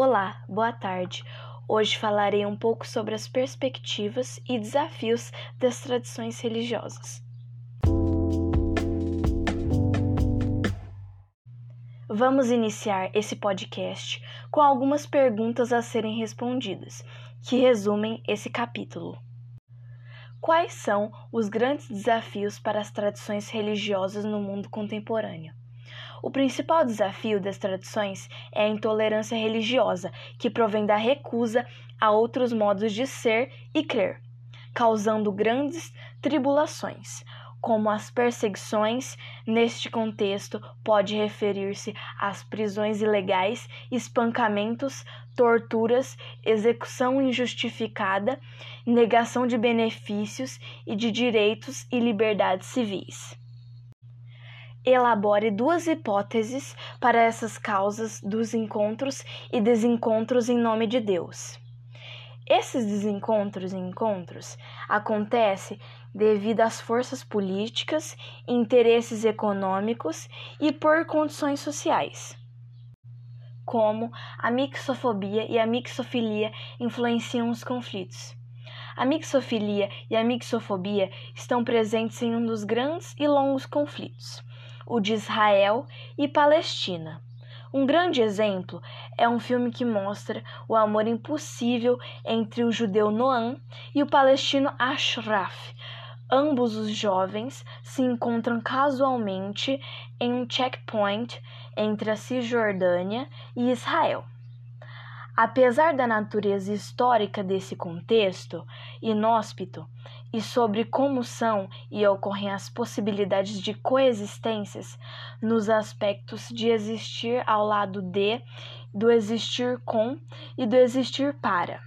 Olá, boa tarde. Hoje falarei um pouco sobre as perspectivas e desafios das tradições religiosas. Vamos iniciar esse podcast com algumas perguntas a serem respondidas, que resumem esse capítulo. Quais são os grandes desafios para as tradições religiosas no mundo contemporâneo? O principal desafio das tradições é a intolerância religiosa, que provém da recusa a outros modos de ser e crer, causando grandes tribulações, como as perseguições. Neste contexto, pode referir-se às prisões ilegais, espancamentos, torturas, execução injustificada, negação de benefícios e de direitos e liberdades civis elabore duas hipóteses para essas causas dos encontros e desencontros em nome de Deus. Esses desencontros e encontros acontecem devido às forças políticas, interesses econômicos e por condições sociais. Como a mixofobia e a mixofilia influenciam os conflitos. A mixofilia e a mixofobia estão presentes em um dos grandes e longos conflitos, o de Israel e Palestina. Um grande exemplo é um filme que mostra o amor impossível entre o judeu Noam e o palestino Ashraf. Ambos os jovens se encontram casualmente em um checkpoint entre a Cisjordânia e Israel. Apesar da natureza histórica desse contexto inóspito e sobre como são e ocorrem as possibilidades de coexistências nos aspectos de existir ao lado de, do existir com e do existir para,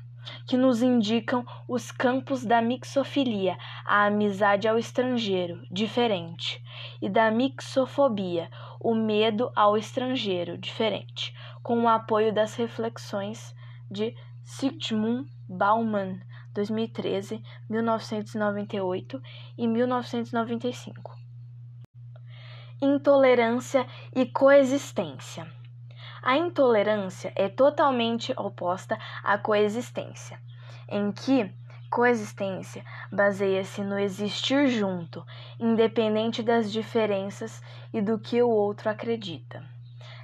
que nos indicam os campos da mixofilia, a amizade ao estrangeiro, diferente, e da mixofobia, o medo ao estrangeiro, diferente com o apoio das reflexões de Sigmund Bauman, 2013, 1998 e 1995. Intolerância e coexistência. A intolerância é totalmente oposta à coexistência, em que coexistência baseia-se no existir junto, independente das diferenças e do que o outro acredita.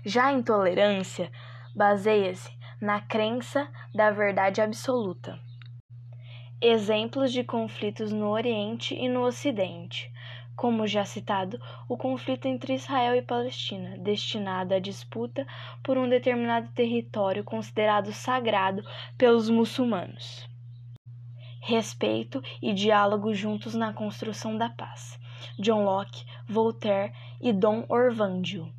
Já a intolerância baseia-se na crença da verdade absoluta. Exemplos de conflitos no Oriente e no Ocidente. Como já citado, o conflito entre Israel e Palestina, destinado à disputa por um determinado território considerado sagrado pelos muçulmanos. Respeito e diálogo juntos na construção da paz. John Locke, Voltaire e Dom Orvandio.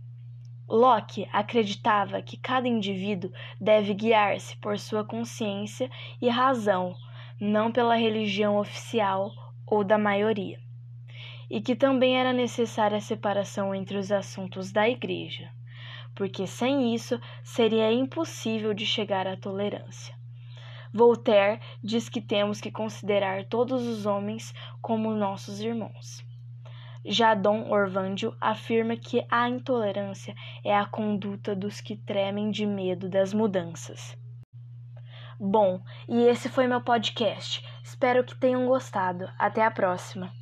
Locke acreditava que cada indivíduo deve guiar-se por sua consciência e razão, não pela religião oficial ou da maioria, e que também era necessária a separação entre os assuntos da Igreja, porque sem isso seria impossível de chegar à tolerância. Voltaire diz que temos que considerar todos os homens como nossos irmãos. Já Dom Orvandio afirma que a intolerância é a conduta dos que tremem de medo das mudanças. Bom, e esse foi meu podcast. Espero que tenham gostado. Até a próxima.